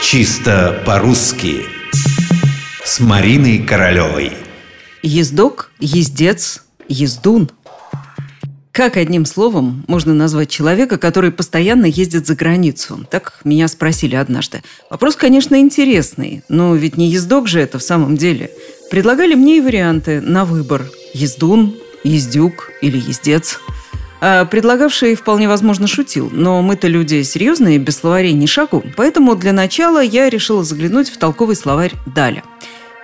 Чисто по-русски С Мариной Королевой Ездок, ездец, ездун. Как одним словом можно назвать человека, который постоянно ездит за границу? Так меня спросили однажды. Вопрос, конечно, интересный, но ведь не ездок же это в самом деле. Предлагали мне и варианты на выбор. Ездун, ездюк или ездец – предлагавший вполне возможно шутил, но мы-то люди серьезные, без словарей ни шагу, поэтому для начала я решила заглянуть в толковый словарь Даля.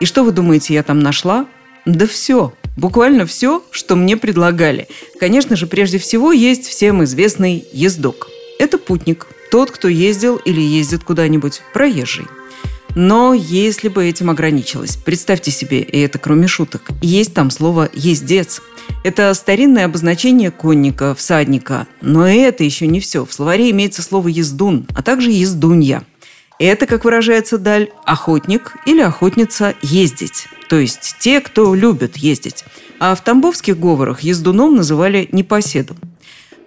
И что вы думаете, я там нашла? Да все, буквально все, что мне предлагали. Конечно же, прежде всего есть всем известный ездок. Это путник, тот, кто ездил или ездит куда-нибудь, проезжий. Но если бы этим ограничилось, представьте себе, и это кроме шуток, есть там слово «ездец». Это старинное обозначение конника, всадника. Но это еще не все. В словаре имеется слово «ездун», а также «ездунья». Это, как выражается Даль, охотник или охотница ездить. То есть те, кто любит ездить. А в тамбовских говорах ездуном называли непоседу.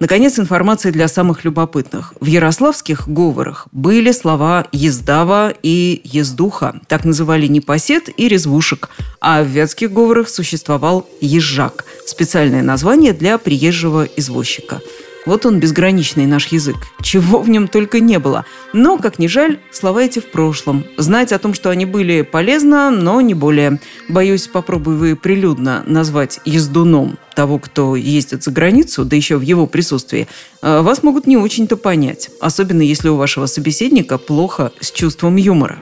Наконец, информация для самых любопытных. В ярославских говорах были слова «ездава» и «ездуха». Так называли непосед и резвушек. А в вятских говорах существовал «езжак» – специальное название для приезжего извозчика – вот он, безграничный наш язык. Чего в нем только не было. Но, как ни жаль, слова эти в прошлом. Знать о том, что они были, полезно, но не более. Боюсь, попробуй вы прилюдно назвать ездуном того, кто ездит за границу, да еще в его присутствии, э, вас могут не очень-то понять. Особенно, если у вашего собеседника плохо с чувством юмора.